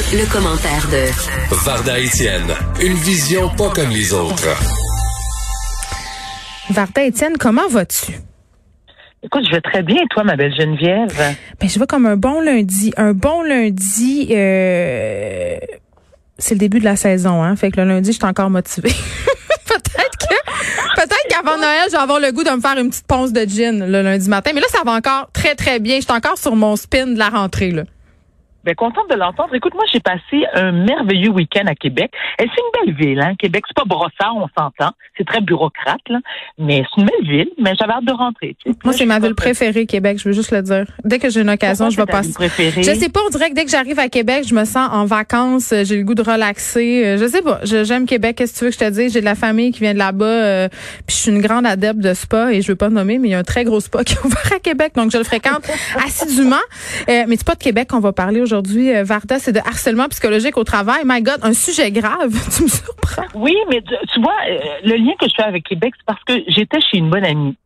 Le, commentaire de Varda Etienne, une vision pas comme les autres. Varda Etienne, comment vas-tu? Écoute, je vais très bien, toi, ma belle Geneviève. Ben, je vais comme un bon lundi. Un bon lundi, euh, c'est le début de la saison, hein. Fait que le lundi, je suis encore motivée. peut-être que, peut-être qu'avant Noël, je vais avoir le goût de me faire une petite ponce de gin le lundi matin. Mais là, ça va encore très, très bien. Je suis encore sur mon spin de la rentrée, là. Ben, contente de l'entendre. Écoute, moi, j'ai passé un merveilleux week-end à Québec. Et c'est une belle ville, hein. Québec, c'est pas brossard, on s'entend. C'est très bureaucrate, là. Mais c'est une belle ville, mais j'avais hâte de rentrer. Moi, c'est ma ville préférée, Québec, je veux juste le dire. Dès que j'ai une occasion, je vais passer. Préférée? Je sais pas, on dirait que dès que j'arrive à Québec, je me sens en vacances, j'ai le goût de relaxer. Euh, je sais pas, j'aime Québec, qu'est-ce que tu veux que je te dise? J'ai de la famille qui vient de là-bas, euh, puis je suis une grande adepte de spa, et je veux pas nommer, mais il y a un très gros spa qui est ouvert à Québec, donc je le fréquente assidûment. Euh, mais c'est pas de Québec qu'on va parler aujourd'hui, Varda c'est de harcèlement psychologique au travail. My God, un sujet grave. tu me surprends. Oui, mais tu, vois, euh, le lien que je fais avec Québec, c'est parce que j'étais chez une bonne amie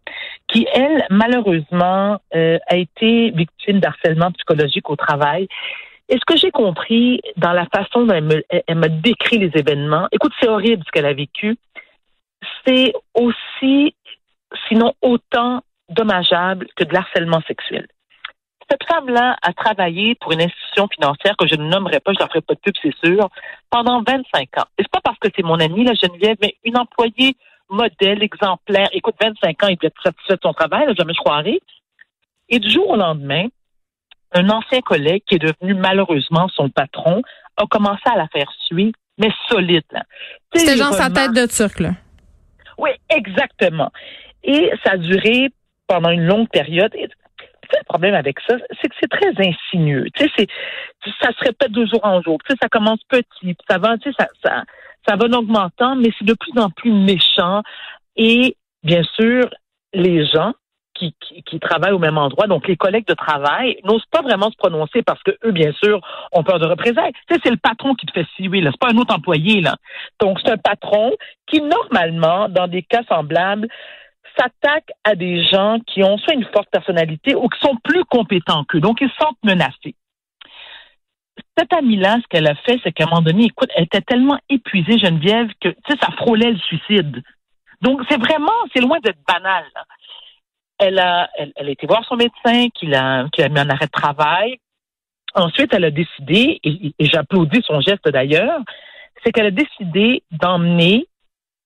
qui, elle, malheureusement, euh, a été victime d'harcèlement psychologique au travail. Et ce que j'ai compris dans la façon dont elle m'a décrit les événements, écoute, c'est horrible ce qu'elle a vécu. C'est aussi, sinon autant dommageable que de l'harcèlement sexuel cette femme-là a travaillé pour une institution financière que je ne nommerai pas, je ne ferai pas de pub, c'est sûr, pendant 25 ans. Et c'est pas parce que c'est mon amie, la Geneviève, mais une employée modèle, exemplaire. Écoute, 25 ans, il peut être satisfait de son travail, là, jamais je croirais. Et du jour au lendemain, un ancien collègue qui est devenu malheureusement son patron a commencé à la faire suivre, mais solide. C'était genre sa tête de turc, là. Oui, exactement. Et ça a duré pendant une longue période le problème avec ça, c'est que c'est très insinueux. Tu sais, ça se répète de jour en jour. Tu sais, ça commence petit, ça va, tu sais, ça, ça, va en augmentant, mais c'est de plus en plus méchant. Et bien sûr, les gens qui, qui, travaillent au même endroit, donc les collègues de travail, n'osent pas vraiment se prononcer parce que eux, bien sûr, ont peur de représailles. Tu sais, c'est le patron qui te fait suivre, là. C'est pas un autre employé, là. Donc, c'est un patron qui, normalement, dans des cas semblables, s'attaque à des gens qui ont soit une forte personnalité ou qui sont plus compétents qu'eux. Donc, ils se sentent menacés. Cette amie-là, ce qu'elle a fait, c'est qu'à un moment donné, écoute, elle était tellement épuisée, Geneviève, que, tu sais, ça frôlait le suicide. Donc, c'est vraiment, c'est loin d'être banal. Elle a, elle, a été voir son médecin, qui l'a, qui mis en arrêt de travail. Ensuite, elle a décidé, et, et j'applaudis son geste d'ailleurs, c'est qu'elle a décidé d'emmener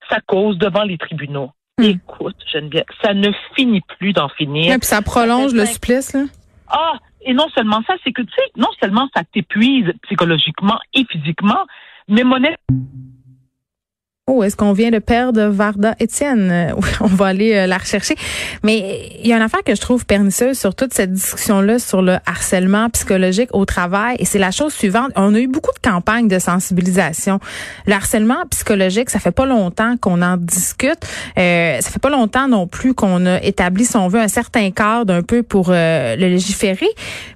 sa cause devant les tribunaux. Hmm. Écoute, Geneviève, ça ne finit plus d'en finir. Et puis ça prolonge le supplice, là. Ah, et non seulement ça, c'est que, tu sais, non seulement ça t'épuise psychologiquement et physiquement, mais monnaie Oh, est-ce qu'on vient de perdre Varda Étienne? Euh, oui, on va aller euh, la rechercher. Mais il y a une affaire que je trouve pernicieuse sur toute cette discussion-là sur le harcèlement psychologique au travail. Et c'est la chose suivante. On a eu beaucoup de campagnes de sensibilisation. Le harcèlement psychologique, ça fait pas longtemps qu'on en discute. Euh, ça fait pas longtemps non plus qu'on a établi, si on veut, un certain cadre un peu pour euh, le légiférer.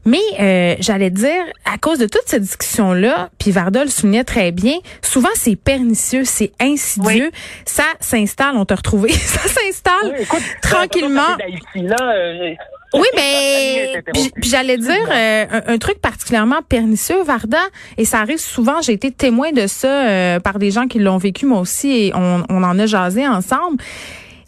Mais j'allais dire, à cause de toute cette discussion-là, puis Varda le soulignait très bien, souvent c'est pernicieux, c'est insidieux. Ça s'installe, on t'a retrouvé. ça s'installe tranquillement. Euh, oui, mais puis j'allais dire euh, un, truc particulièrement pernicieux, Varda, et ça arrive souvent. J'ai été témoin de ça euh, par des gens qui l'ont vécu moi aussi, et on, on en a jasé ensemble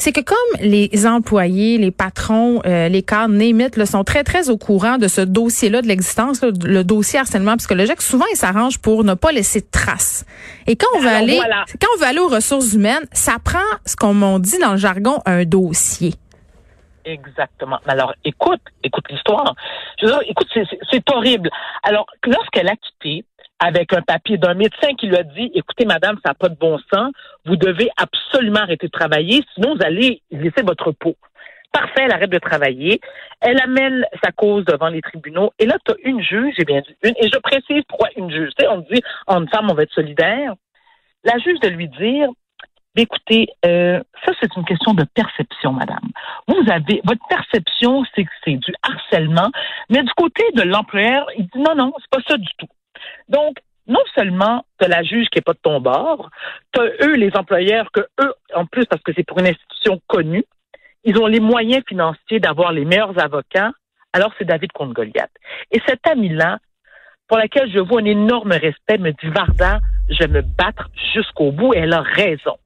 c'est que comme les employés, les patrons, euh, les cadres, némites, là, sont très, très au courant de ce dossier-là, de l'existence, le dossier harcèlement psychologique, souvent, ils s'arrangent pour ne pas laisser de traces. Et quand on veut aller, quand on veut aller aux ressources humaines, ça prend ce qu'on m'a dit dans le jargon, un dossier. Exactement. Alors, écoute, écoute l'histoire. Je veux dire, écoute, c'est horrible. Alors, lorsqu'elle a quitté, avec un papier d'un médecin qui lui a dit, écoutez, madame, ça n'a pas de bon sens, vous devez absolument arrêter de travailler, sinon vous allez laisser votre peau. Parfait, elle arrête de travailler. Elle amène sa cause devant les tribunaux. Et là, tu as une juge, j'ai bien dit une, et je précise pourquoi une juge. Tu on dit, en femme, on va être solidaire. La juge de lui dire, écoutez, euh, ça, c'est une question de perception, madame. Vous avez, votre perception, c'est que c'est du harcèlement, mais du côté de l'employeur, il dit non, non, c'est pas ça du tout. Donc, non seulement tu as la juge qui est pas de ton bord, tu as eux, les employeurs, que eux, en plus, parce que c'est pour une institution connue, ils ont les moyens financiers d'avoir les meilleurs avocats, alors c'est David contre Goliath. Et cet ami-là pour laquelle je vois un énorme respect, me dit Varda, je vais me battre jusqu'au bout. Et elle a raison.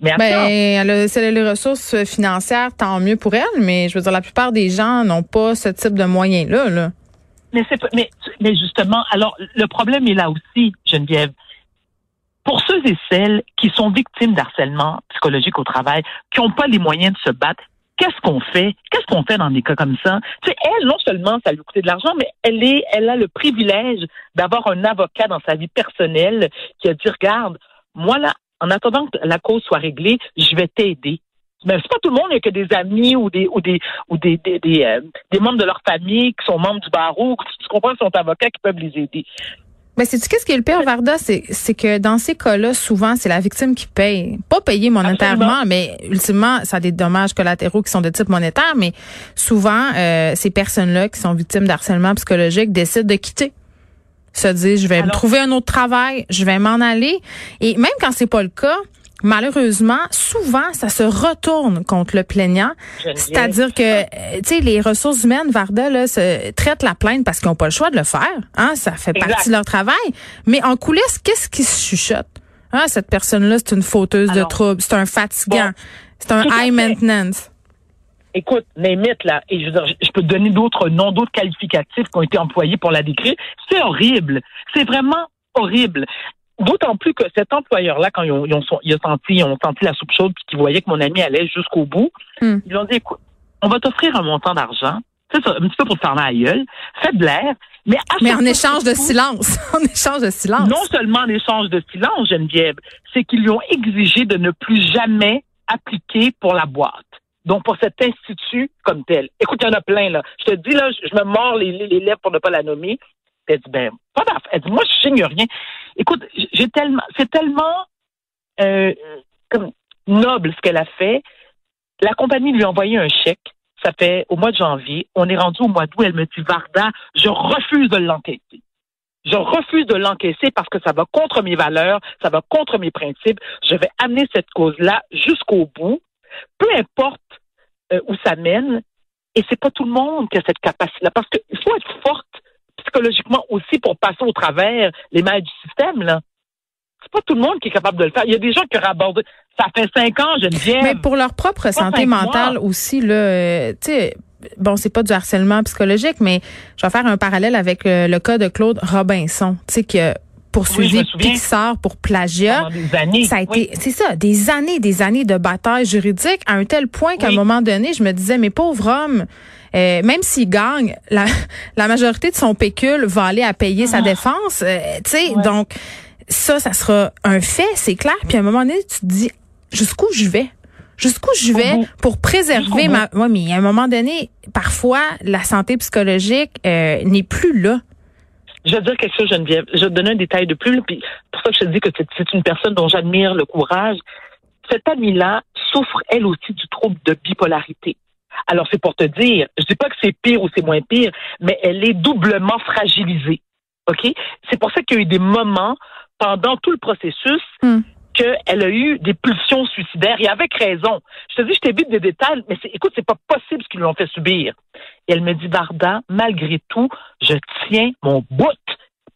Mais ben, elle a, les ressources financières, tant mieux pour elle, mais je veux dire, la plupart des gens n'ont pas ce type de moyens-là. Là. Mais, mais, mais justement, alors, le problème est là aussi, Geneviève. Pour ceux et celles qui sont victimes d'harcèlement psychologique au travail, qui n'ont pas les moyens de se battre, qu'est-ce qu'on fait? Qu'est-ce qu'on fait dans des cas comme ça? Tu sais, elle, non seulement ça lui coûte de l'argent, mais elle est, elle a le privilège d'avoir un avocat dans sa vie personnelle qui a dit, regarde, moi là, en attendant que la cause soit réglée, je vais t'aider. Mais c'est pas tout le monde, il n'y a que des amis ou des ou des ou des des, des, euh, des membres de leur famille qui sont membres du barreau, qui comprends, sont avocats qui peuvent les aider. Mais c'est qu'est-ce qui est le pire, Varda, c'est c'est que dans ces cas-là, souvent c'est la victime qui paye, pas payer monétairement, mais ultimement ça a des dommages collatéraux qui sont de type monétaire, mais souvent euh, ces personnes-là qui sont victimes d'harcèlement psychologique décident de quitter se dire je vais me trouver un autre travail, je vais m'en aller. Et même quand c'est pas le cas, malheureusement, souvent, ça se retourne contre le plaignant. C'est-à-dire que, euh, tu sais, les ressources humaines, Varda, là, se traitent la plainte parce qu'ils n'ont pas le choix de le faire. Hein, ça fait partie de leur travail. Mais en coulisses, qu'est-ce qui se chuchote? Hein, cette personne-là, c'est une fauteuse de troubles, c'est un fatigant, c'est un high maintenance. Écoute, mythes, là, et je, je peux te donner d'autres noms, d'autres qualificatifs qui ont été employés pour la décrire. C'est horrible. C'est vraiment horrible. D'autant plus que cet employeur-là, quand ils ont, ils, ont, senti, ils ont senti la soupe chaude puis qu'ils voyaient que mon ami allait jusqu'au bout, hmm. ils ont dit, écoute, on va t'offrir un montant d'argent, c'est ça, un petit peu pour te faire la gueule, fais de l'air, mais, mais en échange de silence. en échange de silence. Non seulement en échange de silence, Geneviève, c'est qu'ils lui ont exigé de ne plus jamais appliquer pour la boîte. Donc, pour cet institut comme tel. Écoute, il y en a plein, là. Je te dis, là, je, me mords les, les, lèvres pour ne pas la nommer. Elle dit, ben, pas d'affaire. Elle dit, moi, je signe rien. Écoute, j'ai tellement, c'est tellement, euh, noble ce qu'elle a fait. La compagnie lui a envoyé un chèque. Ça fait au mois de janvier. On est rendu au mois d'août. Elle me dit, Varda, je refuse de l'enquêter. Je refuse de l'encaisser parce que ça va contre mes valeurs, ça va contre mes principes. Je vais amener cette cause-là jusqu'au bout peu importe euh, où ça mène, et c'est pas tout le monde qui a cette capacité-là, parce qu'il faut être forte psychologiquement aussi pour passer au travers les mailles du système, là. C'est pas tout le monde qui est capable de le faire. Il y a des gens qui rabordent. Ça fait cinq ans, je viens. Mais pour leur propre santé mentale aussi, là, euh, tu sais, bon, c'est pas du harcèlement psychologique, mais je vais faire un parallèle avec euh, le, cas de Claude Robinson, tu sais, que poursuivi Pixar pour plagiat. Ça a été, c'est ça, des années, des années de bataille juridique à un tel point qu'à un moment donné, je me disais, mais pauvre homme, euh, même s'il gagne, la, la majorité de son pécule va aller à payer sa ah. défense. Euh, tu sais, donc ça, ça sera un fait, c'est clair. Puis à un moment donné, tu te dis, jusqu'où je vais? Jusqu'où je vais pour préserver ma... Oui, mais à un moment donné, parfois, la santé psychologique euh, n'est plus là. Je vais dire quelque chose, Geneviève. Je vais te donner un détail de plus. Puis pour ça que je te dis que c'est une personne dont j'admire le courage. Cette amie-là souffre, elle aussi, du trouble de bipolarité. Alors, c'est pour te dire, je dis pas que c'est pire ou c'est moins pire, mais elle est doublement fragilisée. OK? C'est pour ça qu'il y a eu des moments pendant tout le processus hmm qu'elle a eu des pulsions suicidaires et avec raison. Je te dis, je t'évite des détails, mais écoute, c'est pas possible ce qu'ils lui ont fait subir. Et elle me dit, Varda, malgré tout, je tiens mon bout.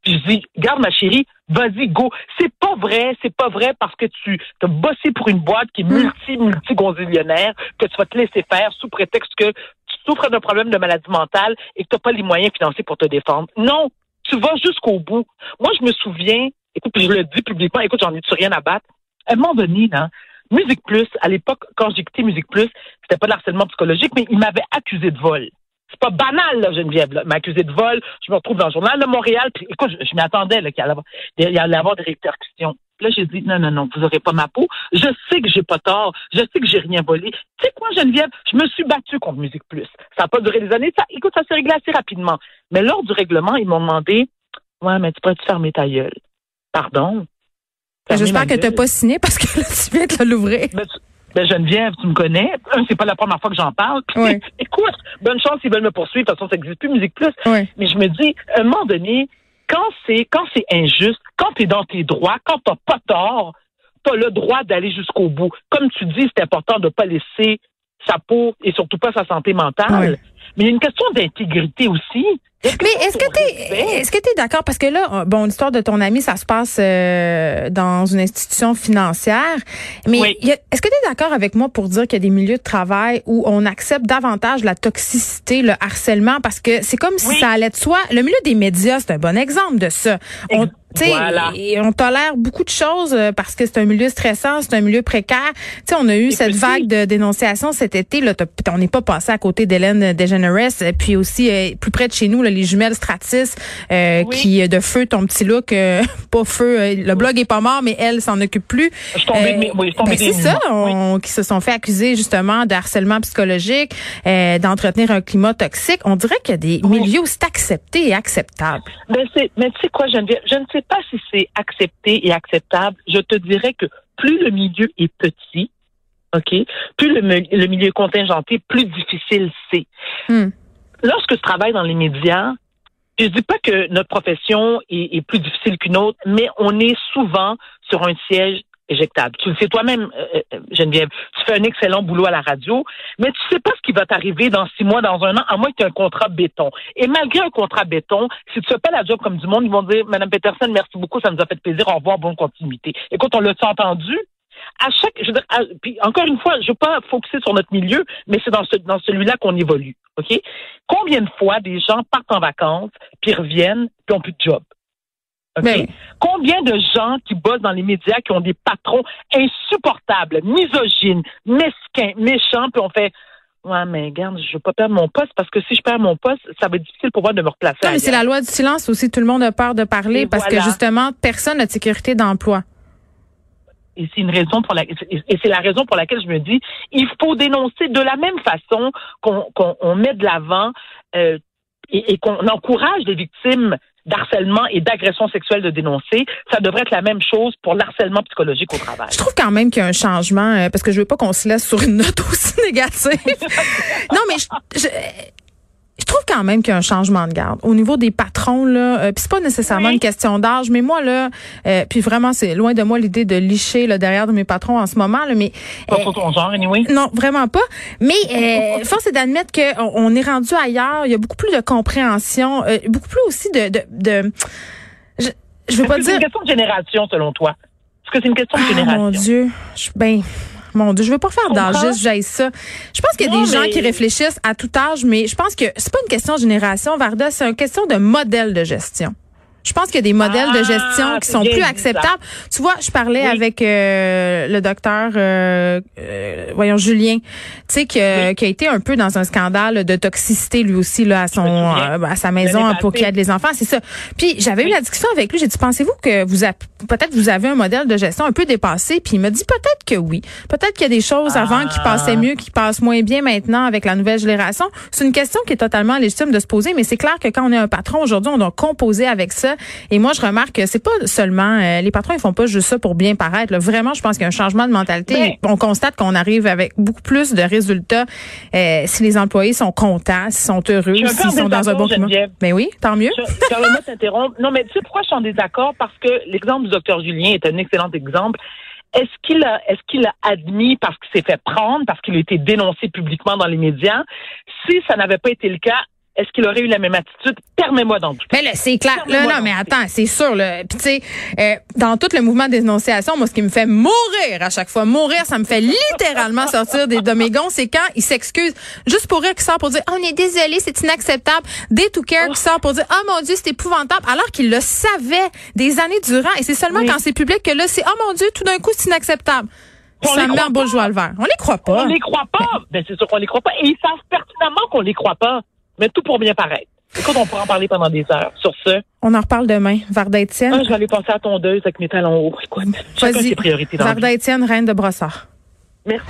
Puis je dis, garde ma chérie, vas-y, go. C'est pas vrai, c'est pas vrai parce que tu as bossé pour une boîte qui est hmm. multi, multi gonzillionnaire, que tu vas te laisser faire sous prétexte que tu souffres d'un problème de maladie mentale et que tu n'as pas les moyens financiers pour te défendre. Non, tu vas jusqu'au bout. Moi, je me souviens, écoute, je le dis publiquement, écoute, j'en ai-tu rien à battre? À un moment donné, là, Musique Plus, à l'époque, quand j'ai quitté Musique Plus, c'était pas de harcèlement psychologique, mais il m'avait accusé de vol. C'est pas banal, là, Geneviève, là. accusé de vol. Je me retrouve dans le journal de Montréal. Puis, écoute, je, m'y attendais, là, qu'il y allait avoir, des répercussions. Là, j'ai dit, non, non, non, vous aurez pas ma peau. Je sais que j'ai pas tort. Je sais que j'ai rien volé. Tu sais quoi, Geneviève? Je me suis battue contre Musique Plus. Ça n'a pas duré des années. Ça, écoute, ça s'est réglé assez rapidement. Mais lors du règlement, ils m'ont demandé, ouais, mais tu pourrais-tu fermer ta gueule? Pardon? J'espère que tu n'as pas signé parce que là, tu viens de l'ouvrir. Ben, ben, Geneviève, tu me connais. C'est pas la première fois que j'en parle. écoute, bonne chance s'ils veulent me poursuivre. De toute façon, ça n'existe plus, Musique Plus. Mais je me dis, à un moment donné, quand c'est quand c'est injuste, quand tu es dans tes droits, quand tu pas tort, tu as le droit d'aller jusqu'au bout. Comme tu dis, c'est important de ne pas laisser sa peau et surtout pas sa santé mentale. Mais il y a une question d'intégrité aussi. Mais est-ce que tu es, est-ce que tu es d'accord? Parce que là bon l'histoire de ton ami ça se passe euh, dans une institution financière. Mais est-ce que tu es d'accord avec moi pour dire qu'il y a des milieux de travail où on accepte davantage la toxicité, le harcèlement? Parce que c'est comme si ça allait de soi. Le milieu des médias c'est un bon exemple de ça. On, voilà. Et on tolère beaucoup de choses euh, parce que c'est un milieu stressant, c'est un milieu précaire. sais, on a eu cette vague de dénonciation cet été. Là, on n'est pas passé à côté d'Hélène DeGeneres. Puis aussi, euh, plus près de chez nous, là, les jumelles Stratis euh, qui de feu ton petit look, pas feu. le blog est pas mort, mais elle s'en occupe plus. oui, ben, c'est ça, qui se sont fait accuser justement de harcèlement psychologique, d'entretenir un climat toxique. On dirait qu'il y a des milieux où c'est accepté et acceptable. Ben, mais tu sais quoi, Geneviève, je ne sais pas si c'est accepté et acceptable. Je te dirais que plus le milieu est petit, OK, plus le, le milieu est contingenté, plus difficile c'est. Hmm. Lorsque je travaille dans les médias, je dis pas que notre profession est, est plus difficile qu'une autre, mais on est souvent sur un siège éjectable. Tu le sais toi-même, euh, euh, Geneviève. Tu fais un excellent boulot à la radio, mais tu sais pas ce qui va t'arriver dans six mois, dans un an, à moins que tu aies un contrat béton. Et malgré un contrat béton, si tu fais pas la job comme du monde, ils vont dire, Madame Peterson, merci beaucoup, ça nous a fait plaisir, au revoir, bonne continuité. Écoute, on l'a entendu? À chaque, je dire, puis encore une fois, je veux pas focuser sur notre milieu, mais c'est dans, ce, dans celui-là qu'on évolue, ok? Combien de fois des gens partent en vacances, puis reviennent, puis ont plus de job? Ben Combien de gens qui bossent dans les médias qui ont des patrons insupportables, misogynes, mesquins, méchants, puis on fait Ouais, mais regarde, je veux pas perdre mon poste parce que si je perds mon poste, ça va être difficile pour moi de me replacer. Non, mais c'est la loi du silence aussi. Tout le monde a peur de parler parce que justement, personne n'a de sécurité d'emploi. Et c'est une raison pour la, et c'est la raison pour laquelle je me dis, il faut dénoncer de la même façon qu'on met de l'avant euh, et, qu'on encourage les victimes d'harcèlement et d'agression sexuelle de dénoncer, ça devrait être la même chose pour l'harcèlement psychologique au travail. Je trouve quand même qu'il y a un changement, euh, parce que je veux pas qu'on se laisse sur une note aussi négative. non, mais je je trouve quand même qu'il y a un changement de garde au niveau des patrons là. Euh, puis c'est pas nécessairement une question d'âge, mais moi là, euh, puis vraiment c'est loin de moi l'idée de licher le derrière de mes patrons en ce moment là, mais pas pour ton genre anyway. Non, vraiment pas. Mais euh, force est d'admettre que on, est rendu ailleurs. Il y a beaucoup plus de compréhension, euh, beaucoup plus aussi de de, de je, je veux pas dire. C'est une question de génération selon toi? Est-ce que c'est une question de ah, génération? Mon Dieu, je, ben mon Dieu, je veux pas faire d'âgisme, j'aille ça. Je pense qu'il y a des gens qui réfléchissent à tout âge, mais je pense que c'est pas une question de génération, Varda, c'est une question de modèle de gestion. Je pense qu'il y a des modèles de gestion ah, qui sont plus acceptables. Tu vois, je parlais avec euh, le docteur, euh, euh, voyons Julien, tu sais qui, a été un peu dans un scandale de toxicité lui aussi là à son à sa maison pour qu'il aide les enfants, c'est ça. Puis j'avais eu la discussion avec lui, j'ai dit pensez-vous que vous peut-être vous avez un modèle de gestion un peu dépassé? Puis il m'a dit peut-être que oui. Peut-être qu'il y a des choses avant qui passaient ah. mieux, qui passent moins bien maintenant avec la nouvelle génération. C'est une question qui est totalement légitime de se poser, mais c'est clair que quand on est un patron aujourd'hui, on doit composer avec ça et moi, je remarque que c'est pas seulement euh, les patrons, ils font pas juste ça pour bien paraître. Vraiment, je pense qu'il y a un changement de mentalité. on constate qu'on arrive avec beaucoup plus de résultats euh, si les employés sont contents, s'ils sont heureux, s'ils sont dans un bon climat. Mais ben oui, tant mieux. Je, t'interrompre. Non, mais tu sais pourquoi je suis en désaccord Parce que l'exemple du docteur Julien est un excellent exemple. Est-ce qu'il a, est-ce qu'il a admis parce qu'il s'est fait prendre, parce qu'il a été dénoncé publiquement dans les médias? Si ça n'avait pas été le cas, est-ce qu'il aurait eu la même attitude? Permets-moi d'en douter. Mais là, c'est clair. Là, non, mais attends, c'est sûr. Là. Puis tu sais, euh, dans tout le mouvement des dénonciations, moi, ce qui me fait mourir à chaque fois, mourir, ça me fait littéralement sortir des, de mes gonds, c'est quand il s'excuse juste pour rire, qui sort pour dire, oh, on est désolé, c'est inacceptable. Des to care qui sort pour dire, oh mon Dieu, c'est épouvantable, alors qu'il le savait des années durant. Et c'est seulement quand c'est public que là, c'est, oh mon Dieu, tout d'un coup, c'est inacceptable. ça me met en bourgeois le vert. On les croit pas. On les croit pas. Ben, c'est sûr qu'on les croit pas. Et ils savent pertinemment qu'on les croit pas mais tout pour bien paraître. Écoute, on pourra en parler pendant des heures. Sur ce. On en reparle demain. Varda Étienne. Ah, je vais aller passer à tondeuse avec mes talons hauts. Écoute, chacun ses priorités dans Varda Étienne, reine de Brossard. Merci.